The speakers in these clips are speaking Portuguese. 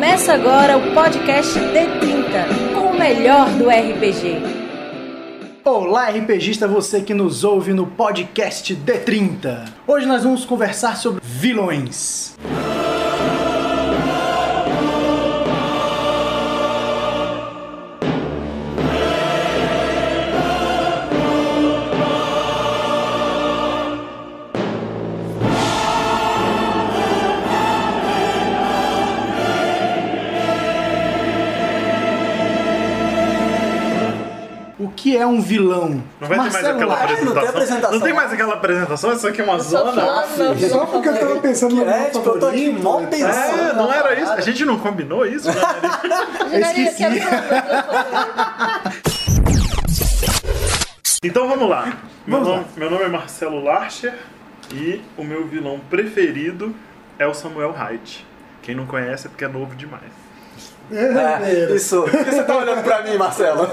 Começa agora o podcast D30, com o melhor do RPG. Olá, RPGista, você que nos ouve no podcast D30. Hoje nós vamos conversar sobre vilões. Que é um vilão? Não vai ter mais Marcelo aquela apresentação. não tem apresentação. Não tem mais aquela apresentação, isso aqui é uma zona. meu Só porque eu tava pensando no meu É, tipo, eu tô aqui mó pensando. É, não era isso. A gente não combinou isso, né? Favorito. Então vamos lá. Meu Vamos nome, lá. meu nome é Marcelo Larcher e o meu vilão preferido é o Samuel Hyde. Quem não conhece é porque é novo demais. É, isso. Por que você tá olhando pra mim, Marcelo?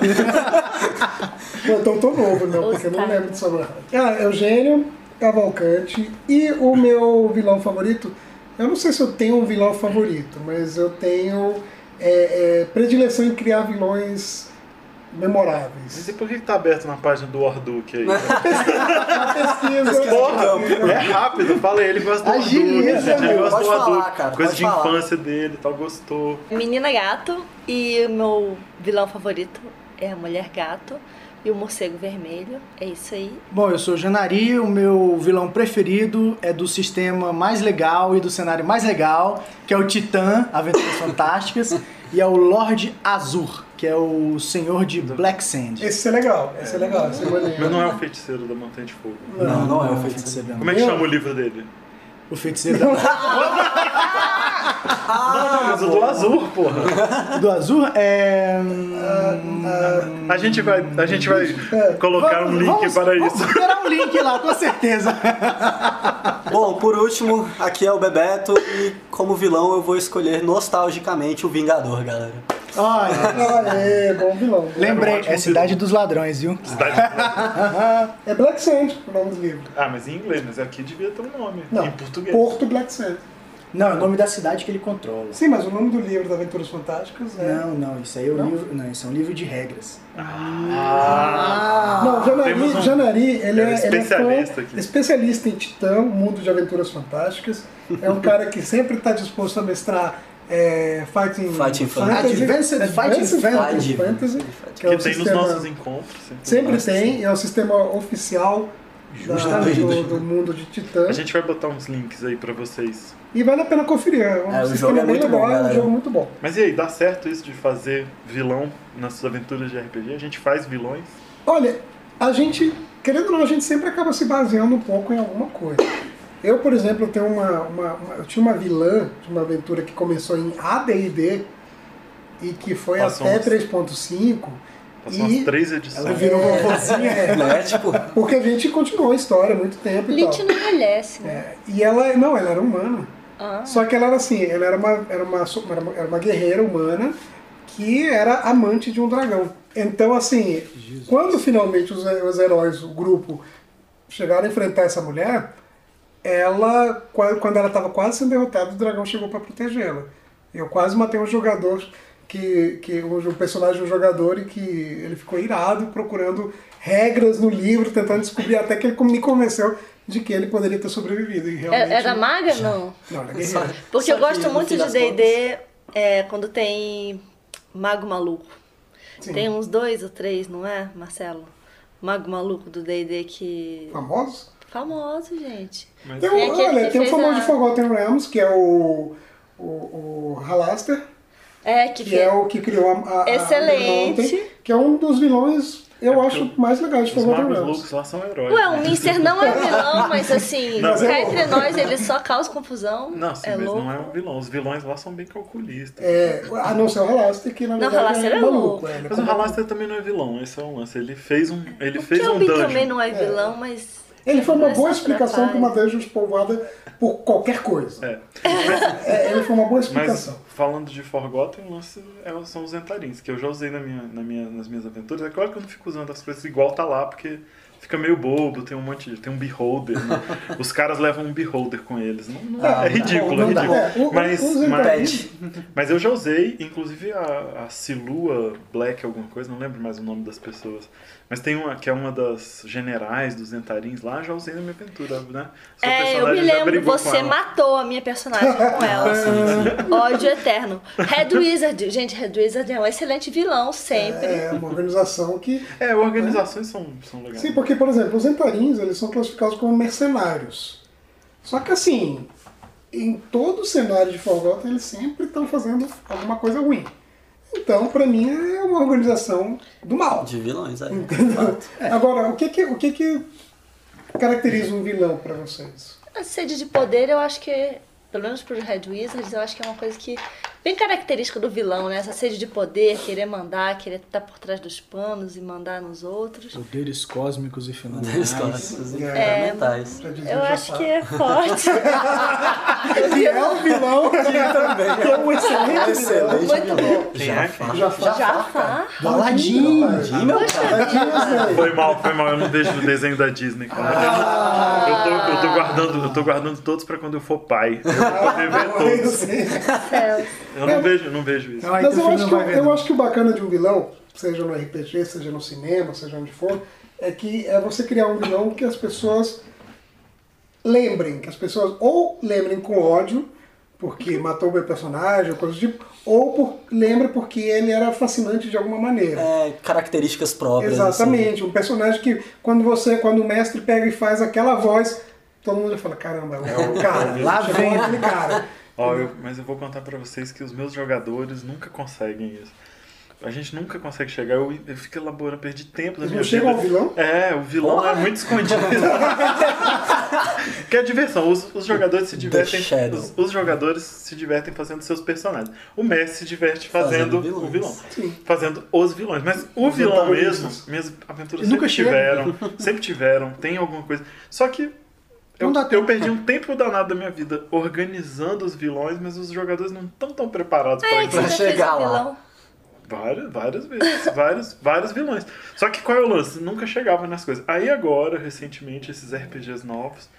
Então tô novo, meu, porque eu não lembro de Samuel. Ah, Eugênio Cavalcante. E o meu vilão favorito, eu não sei se eu tenho um vilão favorito, mas eu tenho é, é, predileção em criar vilões memoráveis. Mas e por que que tá aberto na página do Orduk aí? Pesquisa. Porra, é rápido, fala aí, ele gosta do Agiliza, gente, ele meu. gosta do cara, coisa de falar. infância dele e tal, gostou. Menina Gato e o meu vilão favorito é a Mulher Gato e o Morcego Vermelho. É isso aí. Bom, eu sou o Janari, o meu vilão preferido é do sistema mais legal e do cenário mais legal, que é o Titã, Aventuras Fantásticas, e é o Lorde Azur, que é o senhor de Black Sand. Esse é legal, esse é legal, esse é. Mas não é o feiticeiro da Montanha de Fogo. Não, não é o feiticeiro Como é que chama o livro dele? O feiticeiro da... Ah, mas o do azul, porra. do Azur é... A gente vai, a gente vai colocar um link Vamos- para vamos isso. Terá um link lá, com certeza. Bom, por último, aqui é o Bebeto e como vilão eu vou escolher nostalgicamente o Vingador, galera. Olha, Ah, é, bom vilão. lembrei, ótimo é Cidade dos Ladrões, viu? Cidade- É Black Sand o nome do livro. Ah, mas em inglês, mas aqui devia ter um nome. Não, Em português. Porto Black Sand. Não, é o nome da cidade que ele controla. Sim, mas o nome do livro da Aventuras Fantásticas é. Não, não, isso aí é o livro. Não, isso é um livro de regras. Não, Janari, um- Janari ele, é é, um ele é especialista fã- aqui. especialista em Titã, mundo de aventuras fantásticas. É um cara que sempre está disposto a mestrar é, Fighting, Fighting Fantasy, Advanced Fighting Fantasy, que é tem nos nossos encontros. Sempre Nossa, tem, é o sistema oficial da- Justamente. do, do mundo de Titã. A gente vai botar uns links aí pra vocês. E vale a pena conferir. É um É, o sistema jogo é bem muito legal, bom, é um galera. jogo muito bom. Mas e aí, dá certo isso de fazer vilão nas suas aventuras de RPG? A gente faz vilões? Olha, a gente, querendo ou não, a gente sempre acaba se baseando um pouco em alguma coisa. Eu, por exemplo, eu tenho uma, uma- uma- eu tinha uma vilã de uma aventura que começou em AD&D e que foi Passou até uns- 3.5 Passou umas e três Ela edições. virou vovozinha. é, Né? Tipo, porque a gente continuou a história há muito tempo e tal. não envelhece, né? É, e ela, não, ela era humana. Ah. Só que ela era assim, ela era uma, era uma, era uma, era uma guerreira humana que era amante de um dragão. Então, assim, quando finalmente os, os heróis, o grupo, chegaram a enfrentar essa mulher, ela, qua- quando ela estava quase sendo derrotada, o dragão chegou para protegê-la. Eu quase matei um jogador, que, que o, o personagem do jogador, e que ele ficou irado procurando regras no livro, tentando descobrir, até que ele me convenceu de que ele poderia ter sobrevivido. E realmente, É- Era maga? Não. Não, ela é guerreira. Porque Só eu gosto muito de D&D é, quando tem mago maluco. Sim. Tem uns dois ou três, não é, Marcelo? Mago maluco do D&D que... Famosos? Famoso, gente. Mas Tem, um, aquele olha, que tem um fez famoso a- de Forgotten Realms, que é o, o, o Halaster, É, que, que é o que criou a, a, a Excelente. Undermountain, que é um dos vilões, eu É acho, mais legais de Os Forgotten magos Realms. loucos lá são heróis. Ué, o né? Minster não é vilão, mas assim, Não, cá é entre nós ele só causa confusão. Não, sim, é mas louco. não é um vilão. Os vilões lá são bem calculistas. É, a não ser o Halaster, que na Não, verdade Halaster é, é maluco. louco. é, é Mas o Halaster também não é vilão, esse é um lance. Ele fez um, ele O fez um dungeon. também não é vilão, mas... Ele foi uma Mas boa explicação para uma atrapalha. dungeon povoada por qualquer coisa. É. É, ele foi uma boa Mas explicação. falando de Forgotten, o lance é- são os Entarins, que eu já usei na minha, na minha, nas minhas aventuras. É claro que eu não fico usando as coisas igual tá lá, porque fica meio bobo, tem um monte de. Tem um beholder. né? Os caras levam um beholder com eles. Não, não- Ah, é ridículo, é não dá. ridículo. É, mas, mas, mas eu já usei, inclusive a, a Silua Black, alguma coisa, não lembro mais o nome das pessoas. Mas tem uma que é uma das generais dos Entarins lá, já usei na minha aventura, né? Sua É, eu me lembro, você matou a minha personagem com ela. Ódio eterno. Red Wizard, gente, Red Wizard é um excelente vilão, sempre. É uma organização que. É, organizações são, são legais. Sim, porque, por exemplo, os entarins eles são classificados como mercenários. Só que assim, em todo cenário de Forgotten eles sempre estão fazendo alguma coisa ruim. Então, pra mim, é uma organização do mal. De vilões, é. Agora, o que que, o que que caracteriza um vilão pra vocês? A sede de poder, eu acho que, pelo menos pro Red Wizards, eu acho que é uma coisa que bem característica do vilão, né? Essa sede de poder, querer mandar, querer estar por trás dos panos e mandar nos outros. Poderes cósmicos e Deles fenomenais. costas É. fundamentais. Dizia Eu acho que é forte. Que é um vilão que também. que é um excelente Excelente Muito vilão. bom. Quem é? Jafar. Jafar. Cara. Foi mal, foi mal, eu não vejo o desenho da Disney, cara. Eu, tô, eu, tô guardando, eu tô guardando todos pra quando eu for pai. Eu vou poder ver todos. Céus. Eu não vejo, não vejo isso. Não, aí Mas eu acho, não que, eu acho que o bacana de um vilão, seja no RPG, seja no cinema, seja onde for, é que é você criar um vilão que as pessoas lembrem, que as pessoas ou lembrem com ódio, porque matou o meu personagem, ou coisa do tipo, ou por, lembre porque ele era fascinante de alguma maneira. É, características próprias. assim. Exatamente, um personagem que quando você, quando o mestre pega e faz aquela voz, todo mundo já fala, caramba, é o cara, Lá vem. aquele cara. Ó, eu- mas eu vou contar pra vocês que os meus jogadores nunca conseguem isso. A gente nunca consegue chegar, eu, eu fico elaborando, perdi tempo da minha vida. ao vilão? É, o vilão é muito escondido. que é diversão. Os, os jogadores se divertem. Os, os jogadores se divertem fazendo seus personagens. O mestre se diverte fazendo, Fazendo o vilão. Sim. Fazendo os vilões. Mas o Os vilão mesmo, minhas aventuras E nunca sempre tiveram. Sempre tiveram, tem alguma coisa. Só que eu, Não dá eu perdi um tempo danado da minha vida organizando os vilões, mas os jogadores não estão tão preparados para É, isso. chegar lá. Várias, várias vezes. vários, vários vilões. Só que qual é o lance? Nunca chegava nas coisas. Aí agora, recentemente, esses RPGs novos,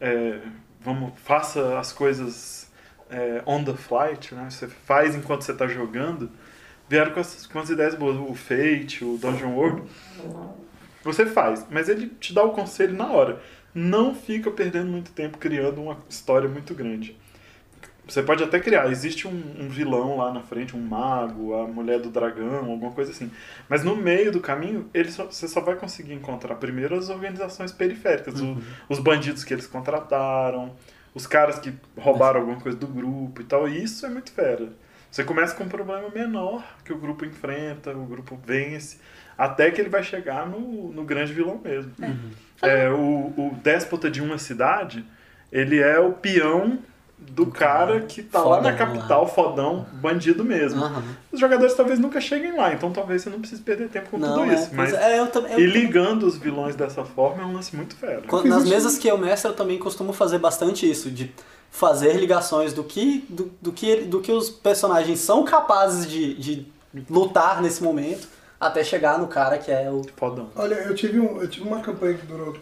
é, vamos, faça as coisas é, on the flight, né? Você faz enquanto você está jogando. Vieram com as, com as ideias boas. O Fate, o Dungeon World. Você faz, mas ele te dá o conselho na hora. Não fica perdendo muito tempo criando uma história muito grande. Você pode até criar, existe um, um vilão lá na frente, um mago, a mulher do dragão, alguma coisa assim. Mas no meio do caminho, ele só- você só vai conseguir encontrar primeiro as organizações periféricas, o- os bandidos que eles contrataram, os caras que roubaram alguma coisa do grupo e tal. E isso é muito fera. Você começa com um problema menor que o grupo enfrenta, o grupo vence, até que ele vai chegar no, no grande vilão mesmo. É, o, o déspota de uma cidade, ele é o peão do cara que tá lá na Fodão capital, fodão, bandido mesmo. Aham. Os jogadores talvez nunca cheguem lá, então talvez você não precise perder tempo com Não, tudo é, isso. Mas é, eu também. eu e ligando os vilões dessa forma é um lance muito fiz nas mesas que eu mestro, eu também costumo fazer bastante isso, de fazer ligações do que, do, do que, do que os personagens são capazes de, de lutar nesse momento, até chegar no cara que é o. Fodão. Olha, eu tive, um, eu tive uma campanha que durou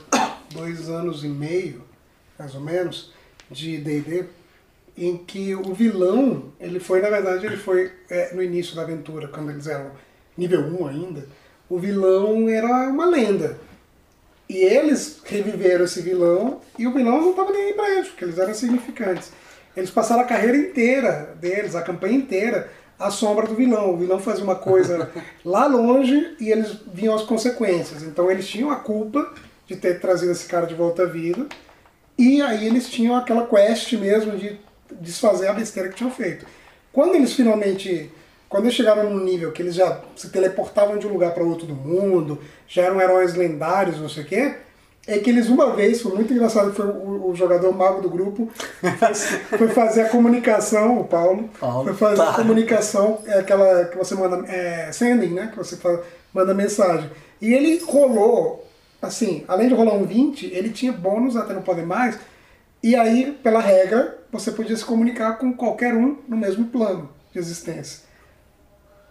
dois anos e meio, mais ou menos, de D&D, em que o vilão, ele foi, na verdade, ele foi é, no início da aventura, quando eles eram nível 1 ainda, o vilão era uma lenda. E eles reviveram esse vilão e o vilão não estava nem aí pra eles, porque eles eram significantes. Eles passaram a carreira inteira deles, a campanha inteira, à sombra do vilão. O vilão fazia uma coisa lá longe e eles viam as consequências. Então eles tinham a culpa de ter trazido esse cara de volta à vida. E aí eles tinham aquela quest mesmo de desfazer a besteira que tinham feito. Quando eles finalmente, quando eles chegaram num nível que eles já se teleportavam de um lugar para outro do mundo, já eram heróis lendários, não sei o quê, é que eles uma vez, foi muito engraçado, foi o, o jogador mago do grupo, foi, foi fazer a comunicação, o Paulo, Paulo, foi fazer tá. a comunicação, é aquela que você manda, é, sending, né, que você fala, manda mensagem. E ele rolou, assim, além de rolar um 20, ele tinha bônus até não poder mais, e aí, pela regra, você podia se comunicar com qualquer um no mesmo plano de existência.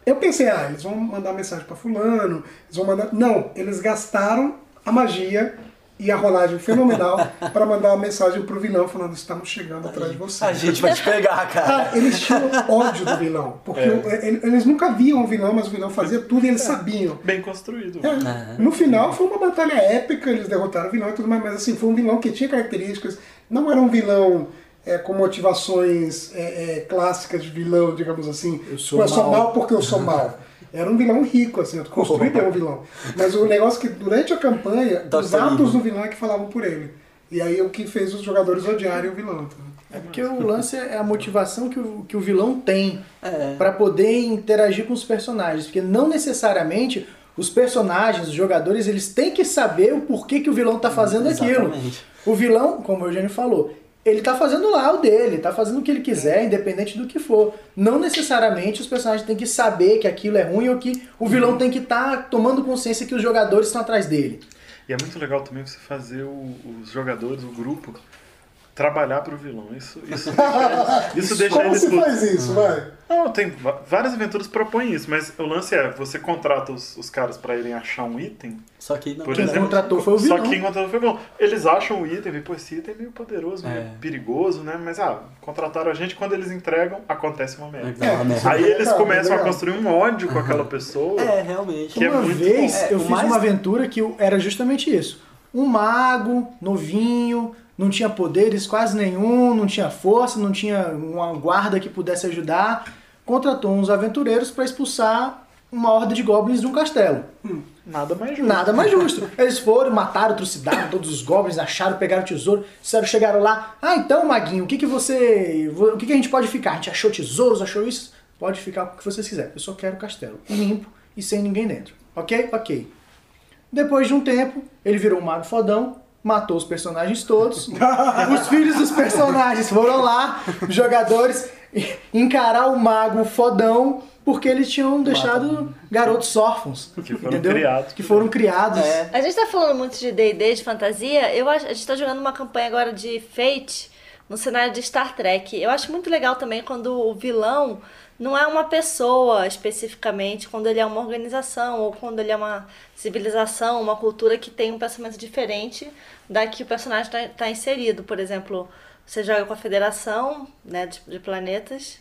Eu pensei, ah, eles vão mandar mensagem para fulano, eles vão mandar... Não, eles gastaram a magia e a rolagem fenomenal para mandar uma mensagem pro vilão falando: estamos chegando atrás de você. A gente vai te pegar, cara. Cara, eles tinham ódio do vilão. Porque É. eles nunca viam o vilão, mas o vilão fazia tudo e eles sabiam. Bem construído. É. No final foi uma batalha épica, eles derrotaram o vilão e tudo mais, mas assim, foi um vilão que tinha características, não era um vilão é, com motivações é, é, clássicas de vilão, digamos assim. Eu sou eu sou mal. mal porque eu sou mal. Era um vilão rico, assim, construído é um vilão. Mas o negócio é que durante a campanha, Dr. os atos do vilão é que falavam por ele. E aí é o que fez os jogadores odiarem o vilão. tá? É porque o lance é a motivação que o, que o vilão tem É. pra poder interagir com os personagens. Porque não necessariamente os personagens, os jogadores, eles têm que saber o porquê que o vilão tá fazendo aquilo. Exatamente. O vilão, como o Eugênio falou, ele tá fazendo lá o dele, tá fazendo o que ele quiser, independente do que for. Não necessariamente os personagens têm que saber que aquilo é ruim ou que o vilão tem que estar tomando consciência que os jogadores estão atrás dele. E é muito legal também você fazer o- os jogadores, o grupo, trabalhar pro vilão. Isso, isso deixa, isso deixa Como pu- faz isso, vai? Não, tem várias aventuras propõem isso, mas o lance é, você contrata os, os caras pra irem achar um item, Só que não. por Quem exemplo. contratou foi o Só vilão. que quem contratou foi o vilão. Eles acham o item, e pô, esse item é meio poderoso, meio É. perigoso, né? Mas ah, contrataram a gente, quando eles entregam, acontece uma merda. É merda. Aí eles começam a construir um ódio com aquela pessoa. É, realmente. Que é uma muito vez bom. eu É, o fiz mais- uma aventura que eu- era justamente isso. Um mago, novinho, não tinha poderes quase nenhum, não tinha força, não tinha uma guarda que pudesse ajudar. Contratou uns aventureiros para expulsar uma horda de goblins de um castelo. Nada mais justo. Nada mais justo. Eles foram, mataram, trucidaram todos os goblins, acharam, pegaram o tesouro, disseram, chegaram lá. Ah, então, Maguinho, o que, que você. O que, que a gente pode ficar? A gente achou tesouros, achou isso? Pode ficar com o que vocês quiserem. Eu só quero o castelo. Limpo e sem ninguém dentro. Ok? Ok. Depois de um tempo, ele virou um mago fodão, matou os personagens todos. os filhos dos personagens foram lá, os jogadores, encarar o mago fodão, porque eles tinham deixado garotos órfãos. Que foram entendeu? criados. Que foram criados. É. A gente tá falando muito de D&D, de fantasia. Eu acho, a gente tá jogando uma campanha agora de Fate no cenário de Star Trek. Eu acho muito legal também quando o vilão não é uma pessoa especificamente, quando ele é uma organização ou quando ele é uma civilização, uma cultura que tem um pensamento diferente da que o personagem está inserido. Por exemplo, você joga com a Federação né, de, de Planetas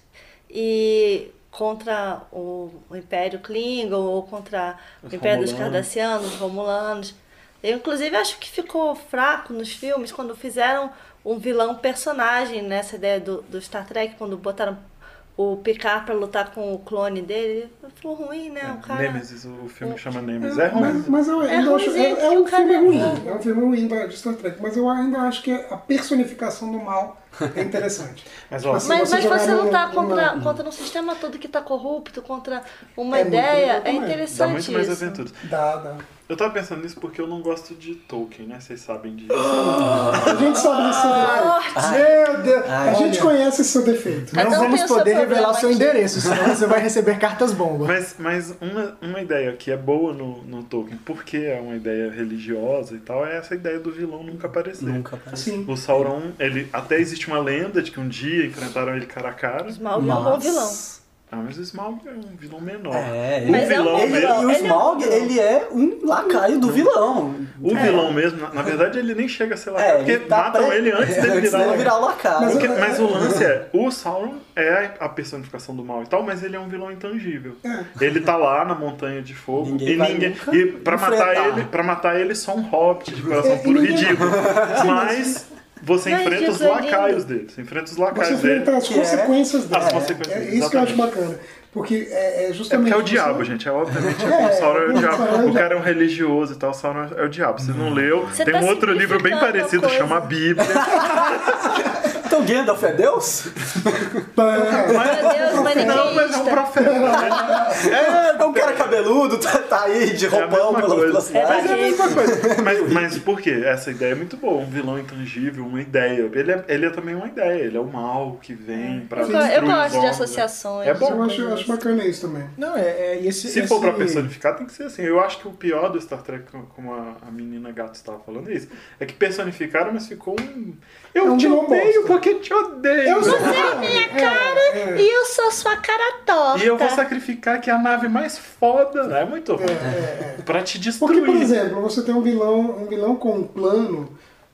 e contra o, o Império Klingon ou contra Os o Império dos. Cardassianos, os Romulanos. Eu, inclusive, acho que ficou fraco nos filmes quando fizeram um vilão personagem nessa ideia do, do Star Trek, quando botaram o Picard pra lutar com o clone dele. Ficou ruim, né? O cara. Nemesis, o filme que chama Nemesis. É ruim. Mas, mas eu ainda acho. ruimzinho, É, é um filme é ruim. É um filme ruim da- de Star Trek. Mas eu ainda acho que a personificação do mal é interessante. Mas ó, Se Mas, você mas você tá numa- contra, contra um sistema todo que tá corrupto, contra uma É muito ideia. legal É também. dá interessante muito mais isso. aventuras. Dá, dá. Eu tava pensando nisso porque eu não gosto de Tolkien, né? Vocês sabem disso. A gente sabe desse seu defeito. Meu Deus, a gente conhece esse seu defeito. Não Cada um vamos tem o seu poder revelar o seu aqui. endereço, senão você vai receber cartas bomba. Mas, mas uma, uma ideia que é boa no, no Tolkien, porque é uma ideia religiosa e tal, é essa ideia do vilão nunca aparecer. Nunca apareceu. Sim. O Sauron, ele até existe uma lenda de que um dia enfrentaram ele cara a cara. Smaug é bom vilão. Ah, mas o Smaug é um vilão menor. É, o Mas é um vilão mesmo. vilão. E o Ele é um Smaug, vilão. ele é um lacaio do vilão. O vilão mesmo, na, na verdade, ele nem chega a ser lacaio, É, porque ele tá matam pré- ele antes dele antes virar dele virar o lacaio. Porque- mas o lance é, o Sauron é a personificação do mal e tal, mas ele é um vilão intangível. Ele tá lá na montanha de fogo Ninguém e ninguém e para matar ele, para matar ele só um hobbit de coração É, puro ridículo. Mas você Mas enfrenta os é lacaios dele. Você enfrenta os Você lacaios dele. enfrenta as Que é- consequências dele. As consequências, É isso que eu acho bacana. Porque é, é É justamente. porque é o você- diabo, gente. É obviamente É, o Sauron é o é diabo. o cara é um religioso e tal. O Sauron é o diabo. Você não leu? Você Tem tá um outro livro bem parecido, chama a Bíblia. Então Gandalf é Deus? Meu Deus, Não, mas é um profeta. né? É um cara cabeludo, tá, tá aí de É a roupão mesma pela, coisa. pela cidade. Mas é a mesma coisa. Mas, mas por quê? Essa ideia é muito boa. Um vilão intangível, uma ideia. Ele é, ele é também uma ideia. Ele é o mal que vem pra Eu, eu os gosto de né? associações. É bom. Eu acho, acho bacana isso também. Não, é, é esse, Se for pra esse- personificar, tem que ser assim. Eu acho que o pior do Star Trek, como a, a menina gato estava falando, é isso. É que personificaram, mas ficou um. Eu É um te odeio bosta. porque te odeio. Eu sou- Você é minha cara e eu sou sua cara torta. E eu vou sacrificar que é a nave mais foda. É muito ruim. Pra te Porque, destruir. por exemplo, você tem um vilão, um vilão com um plano,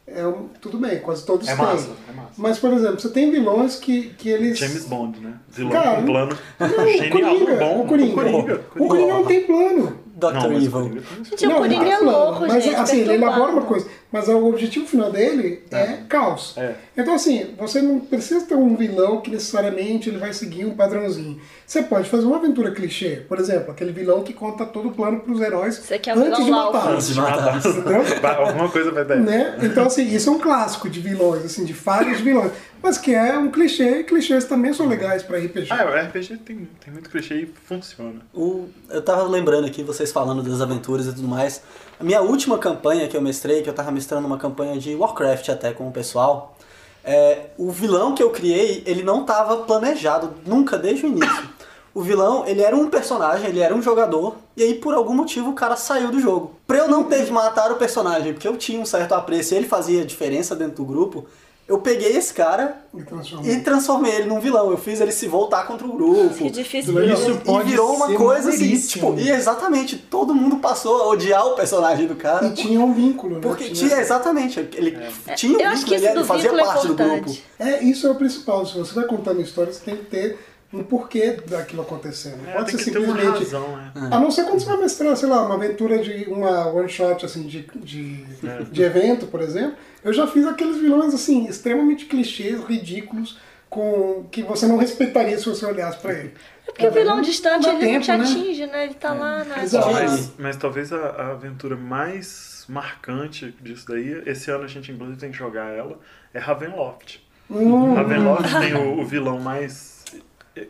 é um- tudo bem, quase todos É têm. massa, é massa. Mas, por exemplo, você tem vilões que, que eles. James Bond, né? Vilão Cara, com plano Não, genial, Coringa, bom. o Coringa. Coringa. O Coringa não tem plano. Dr. Não, mas Evil. Gente, o Coringa não é tem plano. louco, Mas gente. assim, ele elabora uma coisa. Mas o objetivo final dele é, caos. É. Então, assim, você não precisa ter um vilão que necessariamente ele vai seguir um padrãozinho. Você pode fazer uma aventura clichê. Por exemplo, aquele vilão que conta todo o plano pros heróis Você quer um antes de matá-los. Antes de matar. Vai- Alguma coisa vai dar. né? Então, assim, isso é um clássico de vilões, assim, de falhas de vilões. Mas que é um clichê, e clichês também são legais pra RPG. Ah, o RPG tem, tem muito clichê e funciona. O- eu tava lembrando aqui, vocês falando das aventuras e tudo mais. A minha última campanha que eu mestrei, que eu tava mestrando uma campanha de Warcraft até com o pessoal, é, o vilão que eu criei, ele não tava planejado nunca desde o início. O vilão, ele era um personagem, ele era um jogador, e aí por algum motivo o cara saiu do jogo. Pra eu não ter que matar o personagem, porque eu tinha um certo apreço e ele fazia diferença dentro do grupo, eu peguei esse cara E transforma. e transformei ele num vilão. Eu fiz ele se voltar contra o grupo. Que difícil. Isso E pode virou uma coisa assim, tipo, e exatamente, todo mundo passou a odiar o personagem do cara. E tinha um vínculo, né? Porque tinha, exatamente, ele tinha um Eu vínculo, ele do fazia é parte do grupo. É, isso é o principal. Se você vai contando história, você tem que ter um porquê daquilo acontecendo. Não É, pode ser ter uma simplesmente. razão, né? A não ser quando você vai mestrar, sei lá, uma aventura de uma one shot assim, de, de, É. de evento, por exemplo. Eu já fiz aqueles vilões assim, extremamente clichês, ridículos, com que você não respeitaria se você olhasse pra ele. É porque o vilão distante ele não tempo, te né? atinge, né? Ele tá lá na. Exato. Mas, mas talvez a, a aventura mais marcante disso daí, esse ano a gente inclusive tem que jogar ela, é Ravenloft. Hum. Ravenloft tem o, o vilão mais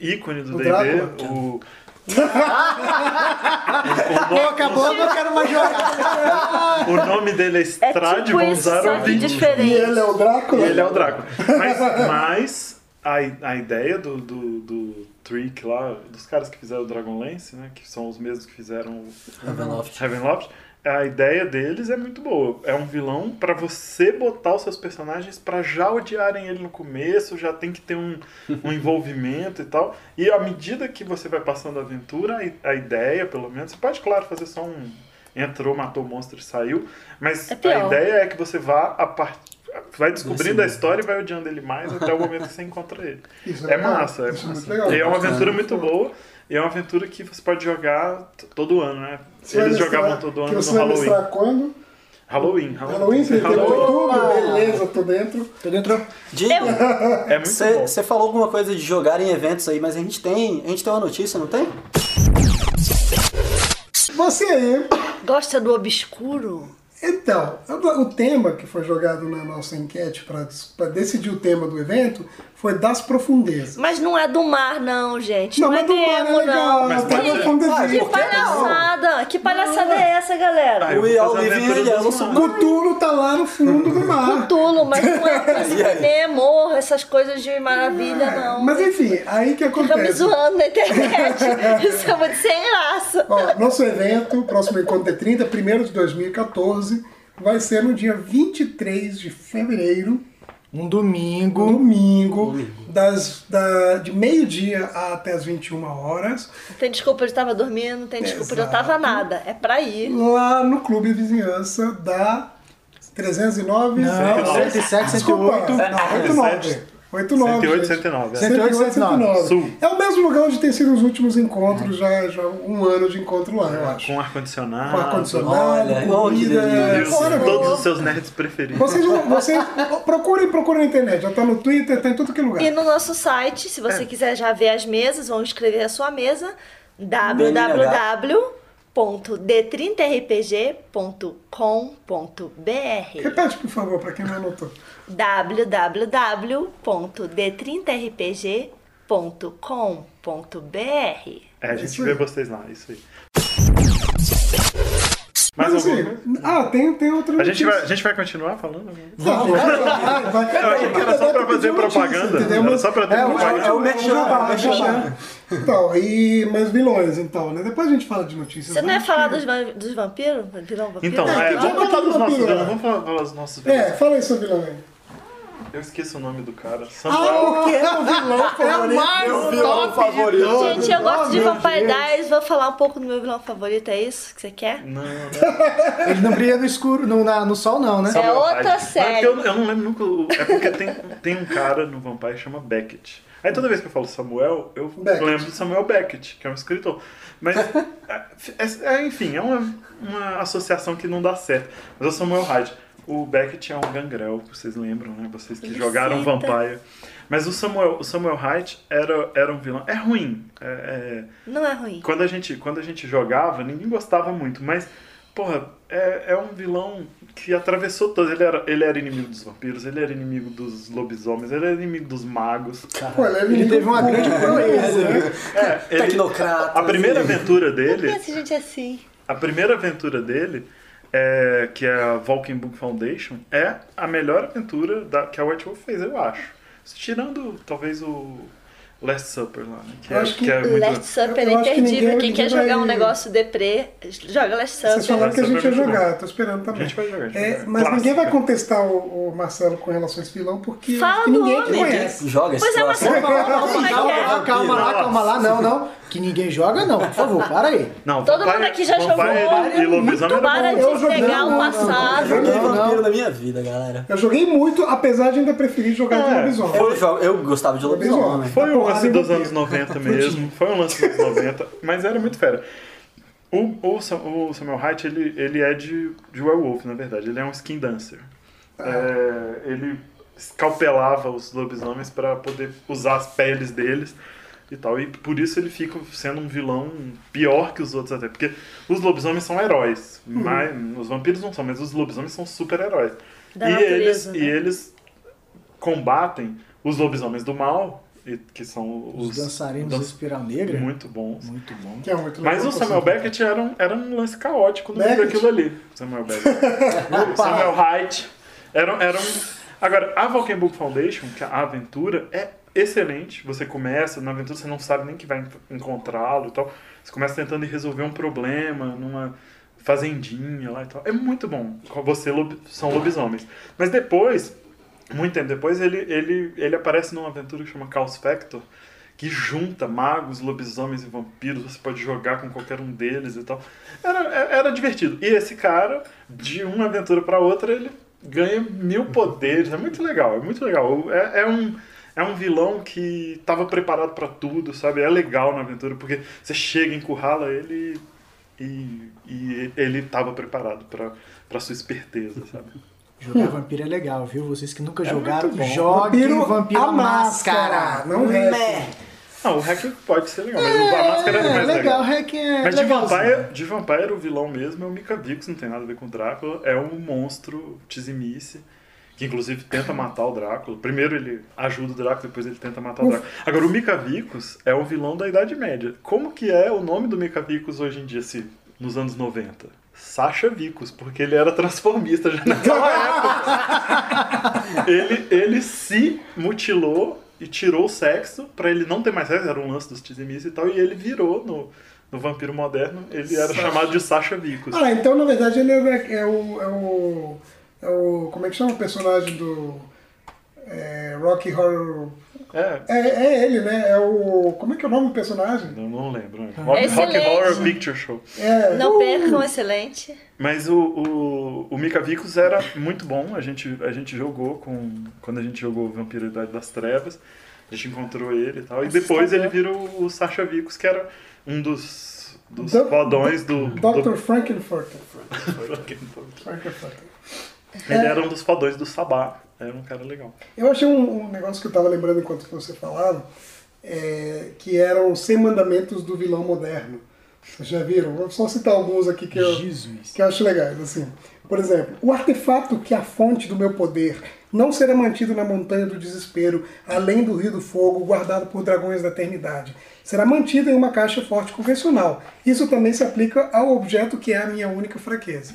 ícone do D&D, o... Acabou, eu não quero mais jogar. o nome dele é É Strade tipo Bonzarovin. E ele é o Drácula? E ele é o Drácula. Mas, mas a, a ideia do, do, do Trick lá, dos caras que fizeram o Dragonlance, né? Que são os mesmos que fizeram o Ravenloft. Ravenloft, a ideia deles é muito boa. É um vilão pra você botar os seus personagens pra já odiarem ele no começo, já tem que ter um, um envolvimento e tal. E à medida que você vai passando a aventura, a, ideia, pelo menos, você pode, claro, fazer só um entrou, matou o monstro e saiu, mas É a ideia é que você vá a part... vai descobrindo a história e vai odiando ele mais até o momento que você encontra ele. Isso É legal. massa, é Isso é massa. muito legal. E é uma aventura muito boa. E é uma aventura que você pode jogar todo ano, né? Você Eles mestrar- jogavam todo que ano você no Halloween. quando? Halloween. Halloween, 31 de outubro, beleza, tô dentro. Tô dentro. Diga, É muito bom. você falou alguma coisa de jogar em eventos aí, mas a gente tem, a gente tem uma notícia, não tem? Você aí, Gosta do obscuro? Então, o tema que foi jogado na nossa enquete para decidir o tema do evento foi das profundezas. Mas não é do mar, não, gente. Não, Não, é do mar é demo, legal, não. Mas tá pode na ser. Que palhaçada! Que palhaçada é essa, galera? yellow mar. Cthulhu tá lá no fundo do mar. Tulo, mas não é E de Nemo, essas coisas de maravilha, não. Mas enfim, aí que Fica me acontece. zoando na internet. Isso é muito sem graça. Ó, nosso evento, próximo encontro é 30, 1 de 2014, vai ser no dia 23 de fevereiro, Um domingo. domingo, das, da, de meio-dia até as 21 horas, Não tem desculpa de tava dormindo, não tem desculpa de eu Exato. tava nada. É pra ir. lá no Clube Vizinhança da 309? Não, 107, Desculpa, 108. não, 89. 89, 108, gente. 109. é. 108, 109. Sul. É o mesmo lugar onde tem sido os últimos encontros, já, já um ano de encontro lá, eu acho. Com ar-condicionado. Com ar-condicionado, comida. E os- Olha, todos os seus nerds preferidos. Vocês, vocês procurem, procurem na internet. Já tá no Twitter, tá em tudo que é lugar. E no nosso site, se É. você quiser já ver as mesas, vão escrever a sua mesa www.d30rpg.com.br Repete, por favor, pra quem não anotou. www.d30rpg.com.br É, a gente Isso vê aí. vocês lá, isso aí. Mais Mas alguma assim, ah, tem, tem outra A gente, vai, a gente vai continuar falando? Não, vai, vai, vai. Eu achei que era só pra fazer propaganda. Entendeu? Era só pra ter É, o- propaganda. é o merchan, é merchan. Então, e mais vilões, então, né? Depois a gente fala de notícias. Você não ia né? falar dos, va- dos vampiros? Vilão vampiro? Então, É, é, vamos falar é dos nossos vilões. Vamos falar, falar dos nossos vilões. É, fala aí sobre vilão aí. Eu esqueço o nome do cara. Ah, Samuel. porque é o vilão É favorito. mais Meu vilão top favorito. de. Gente, eu gosto Oh, de Vampire. Diaries, vou falar um pouco do meu vilão favorito, é isso que você quer? Não, não. Ele não brilha no escuro, no, na- no sol não, né? É outra é série. eu, eu não lembro nunca. o- É porque tem, tem um cara no Vampire que chama Beckett. Aí toda vez que eu falo Samuel, eu Beckett. lembro do Samuel Beckett, que é um escritor. Mas, é, é- enfim, é uma, uma associação que não dá certo. Mas é o Samuel Hyde. O Beckett é um gangrel, vocês lembram, né? Vocês que Ele jogaram cita. Vampire. Mas o Samuel, o Samuel Hyde era, era um vilão. É ruim. É- é, Não é ruim. quando a gente, quando a gente jogava, ninguém gostava muito, mas, porra, é, é um vilão que atravessou todos. Ele era, ele era inimigo dos vampiros, ele era inimigo dos lobisomens, ele era inimigo dos magos. Pô, ele, é Ele inimigo teve uma grande né? proeza. É, ele- Tecnocrata. a primeira aventura Por que dele, essa gente é assim? a primeira aventura dele, é, que é a Vulcan Book Foundation, é a melhor aventura da, que a White Wolf fez, eu acho. Tirando, talvez, o Last Supper lá, né? Que Eu é, acho que que é muito... Last Supper eu é acho que ninguém imperdível. hoje Quem em quer jogar um vai- negócio deprê, joga Last Vocês Supper. falaram que a gente ia muito jogar, tô esperando A também. gente vai jogar, a gente vai É, jogar. mas ninguém vai contestar o, o Marcelo com relação a esse vilão, porque eu Fala que do ninguém que homem. conhece. Joga esse Pois é, mas é que Calma é. lá, calma lá, calma lá. Não, não. Que ninguém joga, não. Por favor, para aí. Não, Todo Vampire- mundo aqui já jogou. e lobisomem era Para. Eu de não, o passado. Eu joguei Não, vampiro na minha vida, galera. Eu joguei muito, apesar de ainda preferir jogar de É, lobisomem. Eu, eu gostava de lobisomem. Foi um Porrada lance dos anos 90 mesmo. Foi um lance dos 90, mas era muito fera. O, o, Sam- o Samuel Hite, ele, ele é de, de werewolf, na verdade. Ele é um skin dancer. É, ele escalpelava os lobisomens para poder usar as peles deles e tal. E por isso ele fica sendo um vilão pior que os outros até. Porque os lobisomens são heróis. Mas, os vampiros não são, mas os lobisomens são super-heróis. Da E eles, natureza, e né? eles combatem os lobisomens do mal, que são Os os, dançarinos dan- da Espiral Negra. muito bons. Muito bom. Que é muito. Mas o Samuel Beckett era um, era um lance caótico no meio Beckett? daquilo ali. Samuel Beckett. Samuel Hyde. Era, era um... Agora, a Vulcan Book Foundation, que é a aventura, é excelente. Você começa, na aventura você não sabe nem que vai en- encontrá-lo e tal. Você começa tentando resolver um problema numa fazendinha lá e tal. É muito bom. Você lob- são lobisomens. Mas depois, muito tempo depois, ele, ele, ele aparece numa aventura que chama Chaos Factor, que junta magos, lobisomens e vampiros. Você pode jogar com qualquer um deles e tal. Era, era divertido. E esse cara, de uma aventura para outra, ele ganha mil poderes. É muito legal, é muito legal. É, é um. É um vilão que estava preparado para tudo, sabe? É legal na aventura, porque você chega, encurrala ele e, e ele estava preparado para sua esperteza, sabe? Jogar vampiro é legal, viu? Vocês que nunca É jogaram, joguem Vampiro, a à Máscara. Não é. Meh. Não, o hack pode ser legal, mas a máscara é É, mais legal, legal. Hack é Mas de legalzinho. Vampire, de Vampire, o vilão mesmo é o Mika Vix, não tem nada a ver com o Drácula. É um monstro Tizimice, que inclusive tenta matar o Drácula. Primeiro ele ajuda o Drácula, depois ele tenta matar o Drácula. Agora, o Mika Vicus é um vilão da Idade Média. Como que é o nome do Mika Vicus hoje em dia, se, nos anos 90? Sasha Vicus, porque ele era transformista já naquela época. ele, ele se mutilou e tirou o sexo pra ele não ter mais sexo, era um lance dos Tizimice e tal, e ele virou no, no vampiro moderno, ele era chamado de Sasha Vicus. Ah, então na verdade ele é, é o, é o. É o. Como é que chama o personagem do. é, Rocky Horror. É, É, é ele, né? É o. Como é que é o nome do personagem? eu não lembro. Né? Rock, Rock. Horror Picture Show. É. Não percam, excelente. Mas o, o, o Mika Vicus era muito bom. A gente, a gente jogou com. Quando a gente jogou Vampiro Idade das Trevas, a gente encontrou ele e tal. E depois ele vira o, o Sasha Vicus, que era um dos, dos Do- fodões do. Dr. do Frankenfurter. Frankenfurter. Frankenfurter. Ele era um dos fodões do Sabá. Era um cara legal. Eu achei um, um negócio que eu tava lembrando enquanto você falava, é, que eram os 100 mandamentos do vilão moderno. Vocês já viram? Vou só citar alguns aqui que eu, Jesus. que eu acho legais. Assim. Por exemplo, o artefato que é a fonte do meu poder não será mantido na montanha do desespero, além do rio do fogo, guardado por dragões da eternidade. Será mantido em uma caixa forte convencional. Isso também se aplica ao objeto que é a minha única fraqueza.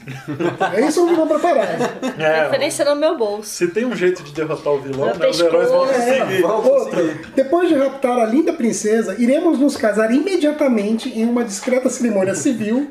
é isso um vilão preparado. É, Referência no meu bolso. se tem um jeito de derrotar o vilão, né, os heróis vão conseguir. Vamos Outra, conseguir. depois de raptar a linda princesa, iremos nos casar imediatamente em uma discreta cerimônia civil,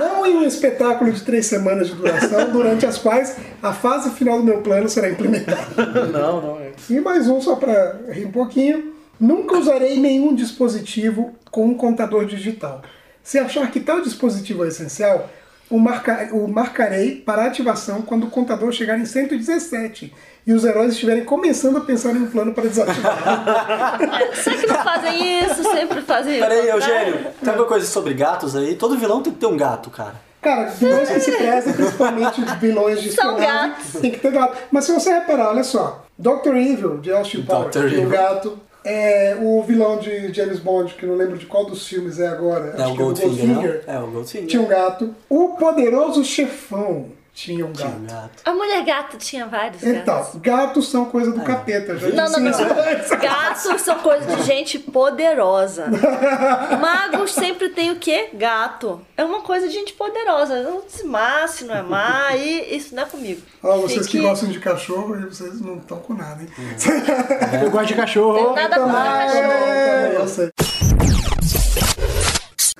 não em um espetáculo de três semanas de duração, durante as quais a fase final do meu plano será implementar. Não, não é. E mais um só para rir um pouquinho. Nunca usarei nenhum dispositivo com um contador digital. Se achar que tal dispositivo é essencial, o, marca- o marcarei para ativação quando o contador chegar em 117 e os heróis estiverem começando a pensar em um plano para desativar. Sempre não fazem isso, sempre fazem isso. Peraí, Eugênio, tem alguma coisa sobre gatos aí? Todo vilão tem que ter um gato, cara. Cara, vilões que se prestam, principalmente vilões de São gatos. tem que ter gato. Mas se você reparar, olha só, Dr. Evil, de Austin Powers, tinha um gato. É, o vilão de James Bond, que não lembro de qual dos filmes é agora, É acho o é Goldfinger, não? Goldfinger, É o Goldfinger. tinha um gato. O poderoso chefão tinha um Tinha gato. um gato. A mulher gato tinha vários Então, gatos. gatos são coisa do capeta, já Não, não, não. Gatos são coisa de gente poderosa. Magos sempre tem o quê? Gato. É uma coisa de gente poderosa. Não se má, se não é má, e isso não é comigo. Ó, vocês que Fique- gostam de cachorro, vocês não estão com nada, hein? Eu gosto de cachorro. Tem nada contra cachorro. também, eu sei.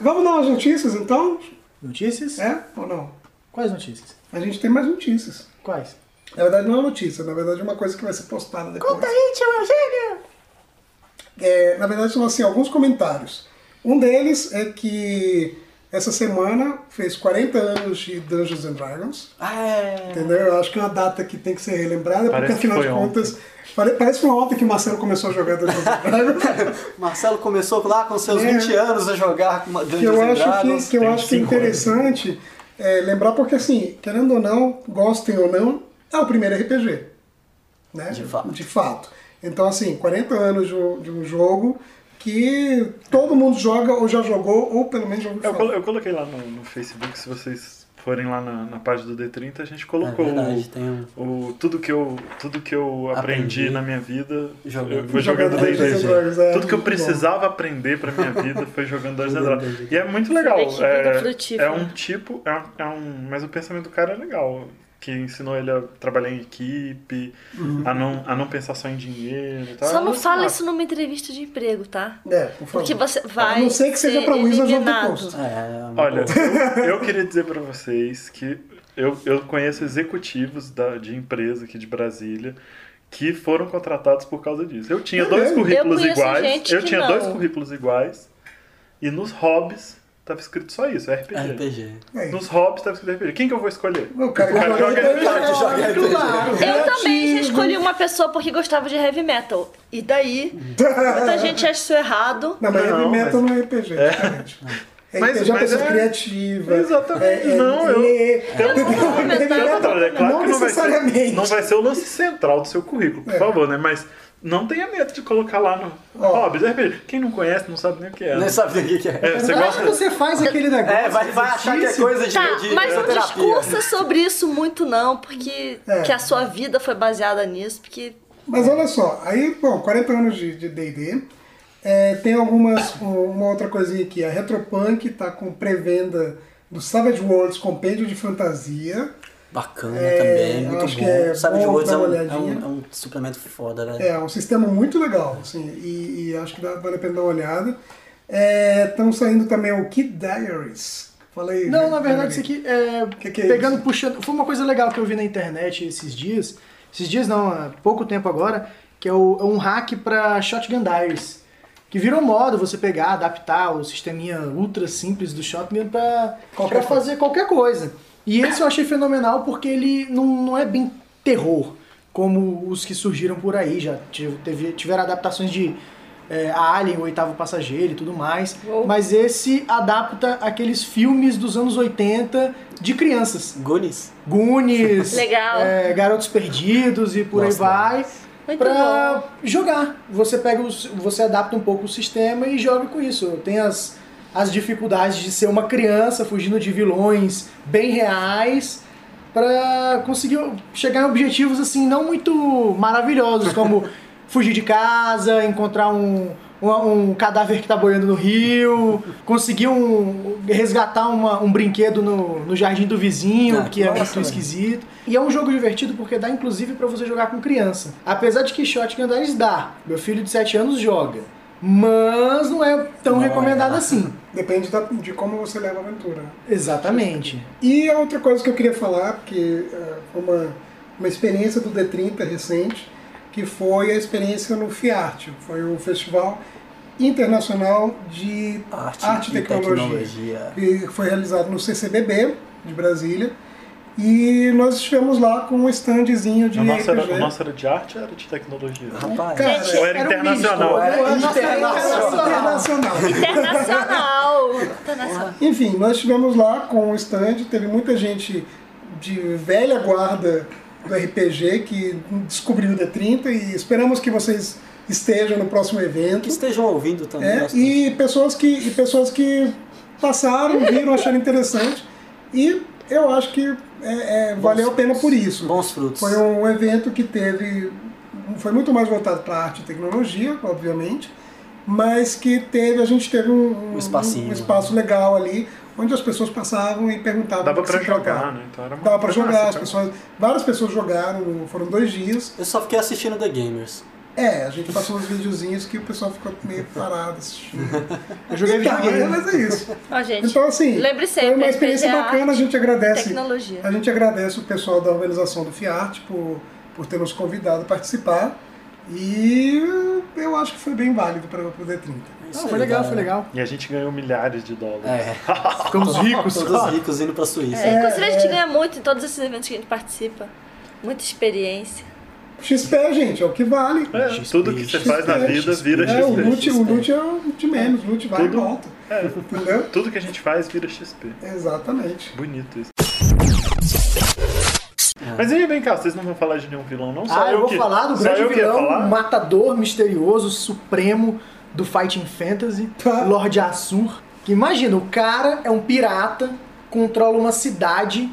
Vamos dar umas notícias então? Notícias? É ou não? Quais notícias? A gente tem mais notícias. Quais? Na verdade não é notícia, na verdade é uma coisa que vai ser postada depois. aí, tio Eugênio! É, na verdade são assim, alguns comentários. Um deles é que essa semana fez 40 anos de Dungeons and Dragons. Ah, é. Entendeu? Eu acho que é uma data que tem que ser relembrada, Parece porque afinal que de contas. pare- Parece que foi ontem que o Marcelo começou a jogar Dungeons and Dragons. Marcelo começou lá com seus É. 20 anos a jogar com que Dungeons eu and acho Dragons. que, que eu acho que é anos. É, lembrar, porque assim, querendo ou não, gostem ou não, é o primeiro RPG. Né? De fato. De fato. Então, assim, 40 anos de um- de um jogo que todo mundo joga ou já jogou, ou pelo menos já ouviu Eu, eu coloquei lá no, no Facebook, se vocês forem lá na, na página do D30, a gente É colocou verdade, tem um... o, tudo que eu, tudo que eu aprendi, Aprendi. na minha vida Jogando. eu- foi jogando D&D. É, tudo que eu muito bom. precisava aprender pra minha vida foi jogando Dungeons Dragons. D&D. E é muito legal. É, é um tipo, é um, é um- mas o pensamento do cara é legal. Que ensinou ele a trabalhar em equipe, Uhum. a, não, a não pensar só em dinheiro e tal. Só não fala isso numa entrevista de emprego, tá? É, por favor. Porque você vai. A não ser que seja ser pra Wizards of the. Coast. É, uma Olha, boa. eu, eu queria dizer pra vocês que eu, eu conheço executivos da, de empresa aqui de Brasília que foram contratados por causa disso. Eu tinha É dois currículos Eu iguais. gente Eu que tinha não. dois currículos iguais. E nos hobbies tava escrito só isso, RPG. RPG. É. Nos hobbies tava escrito RPG. Quem que eu vou escolher? O cara que O cara joga joga RPG, RPG, joga RPG. claro, Eu também já criativo. escolhi uma pessoa porque gostava de heavy metal. E daí, muita gente acha isso errado. Não, mas Não, heavy metal mas- não é RPG, é diferente. É Mas- RPG é mas é- criativa. Exatamente. É, é, Não, eu-. Eu não vou comentar. Pelo contrário, é claro Não que não vai, ser, necessariamente. não vai ser o lance central do seu currículo, por É. favor, né? Mas não tenha medo de colocar lá no Ó. hobbies, RPG. Quem não conhece não sabe nem o que é. Nem né? sabe o que que é. É, você Eu acho gosta que você faz aquele negócio. É, vai, vai achar que é coisa de, Tá, de mas não discursa sobre isso muito não, porque É. que a sua vida foi baseada nisso, porque Mas olha só, aí, bom, 40 anos de de D&D. É, tem algumas, uma outra coisinha aqui. A Retropunk tá com pré-venda do Savage Worlds Compêndio de Fantasia. Bacana É, também, muito bom. é bom Worlds dar é uma um, é, olhadinha. um, é um suplemento foda, velho. É, um sistema muito legal, assim, e, e acho que dá, vale a pena dar uma olhada. Estão saindo também o Kid Diaries. Falei. Não, né, na verdade, isso aqui é. Que que é pegando, isso? puxando. Foi uma coisa legal que eu vi na internet esses dias. Esses dias não, há pouco tempo agora, que é, o- é um hack pra Shotgun Diaries. Que virou moda você pegar, adaptar o sisteminha ultra simples do Shotgun coisa. fazer qualquer coisa. E esse eu achei fenomenal porque ele não, não é bem terror, como os que surgiram por aí. Já teve- tiveram adaptações de é, Alien, o Oitavo Passageiro e tudo mais. Uou. Mas esse adapta aqueles filmes dos anos 80 de crianças. Goonies. Goonies, Legal. é, Garotos Perdidos e por Nossa, aí vai. Muito pra jogar. Você pega os, você adapta um pouco o sistema e joga com isso. Tem as, as dificuldades de ser uma criança fugindo de vilões bem reais pra conseguir chegar em objetivos assim não muito maravilhosos como fugir de casa, encontrar um um, um cadáver que tá boiando no rio, conseguir um, resgatar uma- um brinquedo no, no jardim do vizinho, Ah, que é muito esquisito. E é um jogo divertido porque dá inclusive pra você jogar com criança. Apesar de que Shotgun Diaries dá. Meu filho de 7 anos joga. Mas não é tão Não é. recomendado assim. Depende da- de como você leva a aventura. Exatamente. E a outra coisa que eu queria falar, porque foi uma uma experiência do D30 recente, que foi a experiência no FIART. Foi o Festival Internacional de Arte, Arte e e Tecnologia, tecnologia. que foi realizado no CCBB de Brasília. E nós estivemos lá com um standzinho de O nosso, era, o nosso era de arte ou era de tecnologia? Rapaz, Cara, Ou era Era um internacional? que era Internacional. internacional. Internacional. Internacional. Enfim, nós estivemos lá com o stand, teve muita gente de velha guarda do RPG que descobriu o D30 e esperamos que vocês estejam no próximo que evento. estejam ouvindo também. É, e, pessoas que, e pessoas que passaram, viram, acharam interessante. E eu acho que é, é, valeu a pena por isso. Bons frutos. Foi um evento que teve. Foi muito mais voltado para arte e tecnologia, obviamente, mas que teve, a gente teve um, Um espacinho. um espaço legal ali, onde as pessoas passavam e perguntavam Dava o que pra se jogar, né? Então era uma Dava pra coisa jogar, massa, as cara. pessoas, várias pessoas jogaram, foram dois dias. Eu só fiquei assistindo The Gamers. É, a gente passou uns videozinhos que o pessoal ficou meio parado assistindo. Eu joguei Então, videogame. mas é isso. Ó, gente. Então, assim, lembre sempre, foi uma experiência RPG é bacana, a gente agradece. Tecnologia. A gente agradece o pessoal da organização do FIART por, por ter nos convidado a participar. E eu acho que foi bem válido para o D30. Isso Ah, aí, foi legal, foi legal. E a gente ganhou milhares de dólares. É, Ficamos ricos. todos ricos indo pra Suíça. É, inclusive, a gente é. ganha muito em todos esses eventos que a gente participa. Muita experiência. XP, gente, é o que vale. É, XP, tudo que você faz na XP, vida vira É, o XP. loot, o loot é o de menos, o loot vai Tudo. e volta. É, Entendeu? tudo que a gente faz vira XP. Exatamente. Bonito isso. Mas aí, vem cá, vocês não vão falar de nenhum vilão, não? Só Ah, eu vou que- falar do grande eu vilão, matador misterioso, supremo do Fighting Fantasy, Tá. Lord Assur. Que imagina, o cara é um pirata, controla uma cidade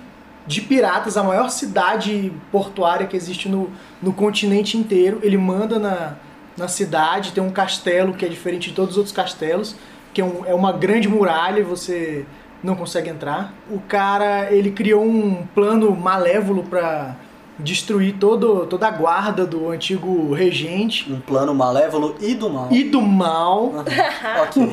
de piratas, a maior cidade portuária que existe no, no continente inteiro. Ele manda na, na cidade, tem um castelo que é diferente de todos os outros castelos, que é, um- é uma grande muralha e você não consegue entrar. O cara, ele criou um plano malévolo pra destruir todo, toda a guarda do antigo regente Um plano malévolo e do mal. e do mal. Ok.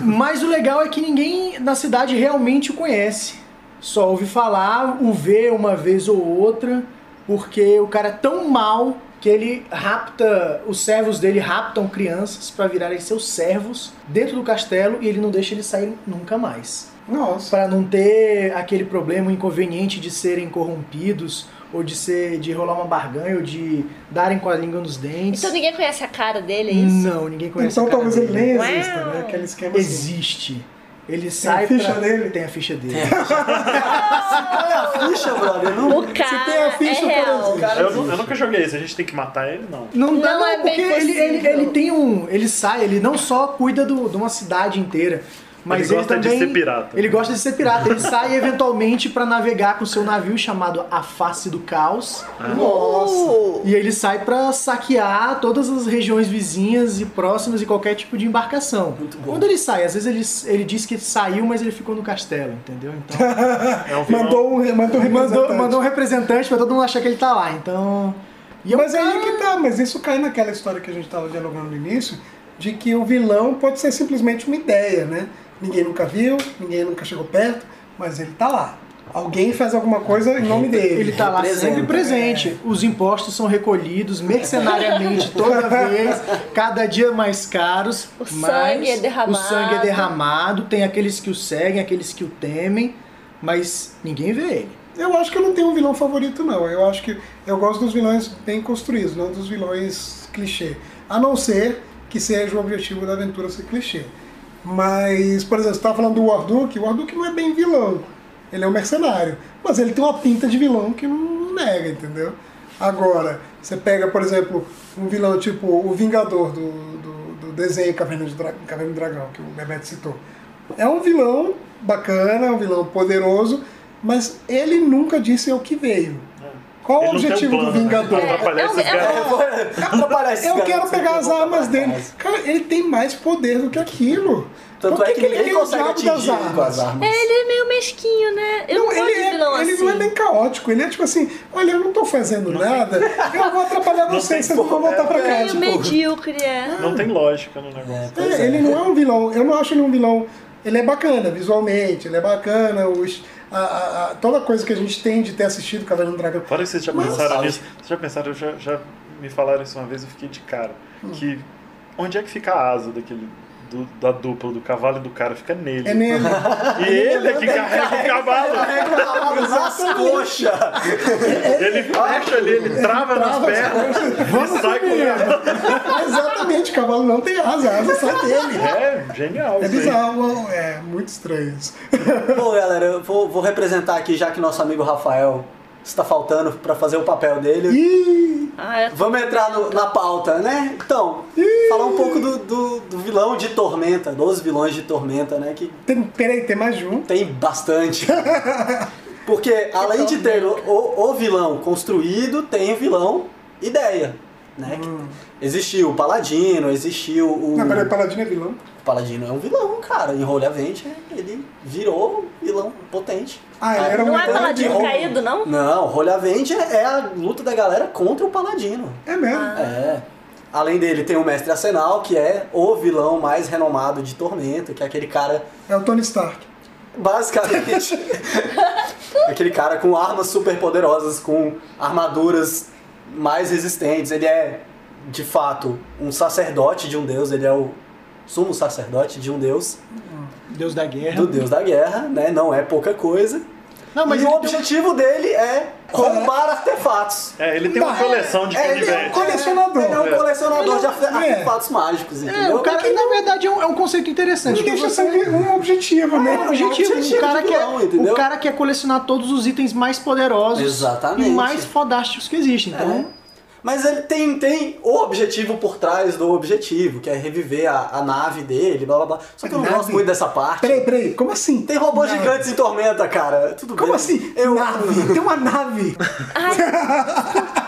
Mas o legal é que ninguém na cidade realmente o conhece. Só ouve falar, o vê uma vez ou outra, porque o cara é tão mal que ele rapta, os servos dele raptam crianças para virarem seus servos dentro do castelo e ele não deixa eles saírem nunca mais. Nossa. Para não ter aquele problema, o inconveniente de serem corrompidos ou de ser de rolar uma barganha ou de darem com a língua nos dentes. Então ninguém conhece a cara dele, é isso? Não, ninguém conhece Então a cara talvez ele nem exista, né? Aquele esquema assim. Ele sai a ficha pra- dele? Tem a ficha dele. Olha a ficha, brother. Não... O cara tem a ficha, é real. Cara, Eu, eu nunca joguei isso, a gente tem que matar ele, não. Não dá Não não, é bem porque ele, ele, ele tem um. Ele sai, ele não só cuida do, de uma cidade inteira. Mas Ele ele, gosta de também, ser pirata. Ele gosta de ser pirata. Ele sai eventualmente pra navegar com seu navio chamado A Face do Caos. Uh, E ele sai pra saquear todas as regiões vizinhas e próximas e qualquer tipo de embarcação. Muito bom. Quando ele sai, às vezes ele, ele diz que saiu, mas ele ficou no castelo, entendeu? Então. É um. Mandou um, mandou um mandou, representante. mandou um representante pra todo mundo achar que ele tá lá. Então. E Mas aí cara- que tá, mas isso cai naquela história que a gente estava dialogando no início, de que o vilão pode ser simplesmente uma ideia, né? Ninguém nunca viu, ninguém nunca chegou perto, mas ele tá lá. Alguém faz alguma coisa em nome dele. Ele tá lá sempre presente. Os impostos são recolhidos mercenariamente toda vez, cada dia mais caros. O sangue é derramado. O sangue é derramado. Tem aqueles que o seguem, aqueles que o temem, mas ninguém vê ele. Eu acho que eu não tenho um vilão favorito, não. Eu acho que eu gosto dos vilões bem construídos, não dos vilões clichê. A não ser que seja o objetivo da aventura ser clichê. Mas, por exemplo, você estava falando do Warduk, o Warduk não é bem vilão. Ele é um mercenário. Mas ele tem uma pinta de vilão que não nega, entendeu? Agora, você pega, por exemplo, um vilão tipo o Vingador do, do, do desenho Caverna, de Dra Caverna do Dragão, que o Bebeto citou. É um vilão bacana, um vilão poderoso, mas ele nunca disse o que veio. Qual Ele o não tem um objetivo plano, do né? Vingador? Pra atrapalhar É, é esses é caras. Atrapalhar esses Eu quero pegar as armas dele. Cara, ele tem mais poder do que aquilo. Tanto Por é que ele ninguém quer o consegue diabo das atingir ele com as armas. Ele é meio mesquinho, né? Eu não, Não, ele, é, vilão ele assim. não é nem caótico, ele é tipo assim, olha, eu não tô fazendo nada, eu vou atrapalhar Não vocês, tem vocês vão voltar pra Meio casa. medíocre, é. Não tem lógica no negócio. É, É, é. ele não é um vilão, eu não acho ele um vilão ele é bacana visualmente, ele é bacana, os, a, a- a- toda coisa que a gente tem de ter assistido Cavaleiro do Dragão. Fora que vocês já Mas- pensaram nisso. Vocês já pensaram, já, já me falaram isso uma vez, eu fiquei de cara. Hum. Que onde é que fica a asa daquele. Do- da dupla, do cavalo e do cara, fica nele. É nele. E ele é que carrega o cavalo. Nas coxas! Ele fecha ali, ele trava nas pernas e sai correndo. Exatamente, o cavalo não tem asa, a asa sai dele. É genial. É bizarro, é muito estranho isso. Bom, galera, eu vou, vou representar aqui, já que nosso amigo Rafael está faltando pra fazer o papel dele. Ih, Ah, é Vamos entrar no- na pauta, né? Então, falar um pouco do, do, do vilão de Tormenta, dos vilões de Tormenta, né? Que tem, peraí, tem mais de um. tem bastante. Porque além de ter o, o, o vilão construído, tem o vilão ideia. Né? Existiu o Paladino, existiu o. Não, peraí, Paladino é vilão. Paladino é um vilão, cara. Em Rolha Vente, ele virou vilão potente. Ah, ele era um Não é paladino vilão. caído, não? Não, Rolha Vente é é a luta da galera contra o Paladino. É mesmo. É. Além dele, tem o Mestre Arsenal, que é o vilão mais renomado de Tormenta, que é aquele cara, É o Tony Stark. basicamente, aquele cara com armas super poderosas, com armaduras mais resistentes. Ele é, de fato, um sacerdote de um deus, ele é o sumo sacerdote de um deus, Deus da guerra. do deus da guerra, né? Não é pouca coisa. Não, mas e o tem um- objetivo dele é roubar artefatos. É, ele tem uma Não, coleção de É, ele é um colecionador. Ele é um colecionador de arfe- É. artefatos mágicos, É, entendeu? o cara, na verdade, é um, é um conceito interessante. Não que deixa você- ser um objetivo, né? É um objetivo. objetivo O cara, de quer, vilão, entendeu? o cara quer colecionar todos os itens mais poderosos Exatamente. e mais fodásticos que existem. Então, É. Mas ele tem, tem o objetivo por trás do objetivo, que é reviver a, a nave dele, blá blá blá. Só que eu não Nave? gosto muito dessa parte. Peraí, peraí, como assim? Tem robôs Nave? gigantes em Tormenta, cara. Tudo Como bem. assim? Eu... Nave. Tem uma nave.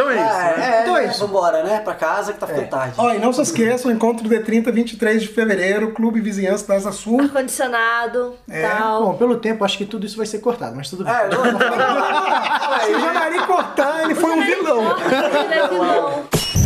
Então é isso, É, né? é, Então é né? isso. Vambora, né? Pra casa que tá ficando tarde. Ó, e não se esqueçam, encontro D30, 23 de fevereiro, Clube Vizinhança da Asa Sul. Ar-condicionado, É, tal. bom, pelo tempo, acho que tudo isso vai ser cortado, mas tudo bem. É, não, não, não, não. Se o Janari cortar, ele foi um vilão. Ele é vilão.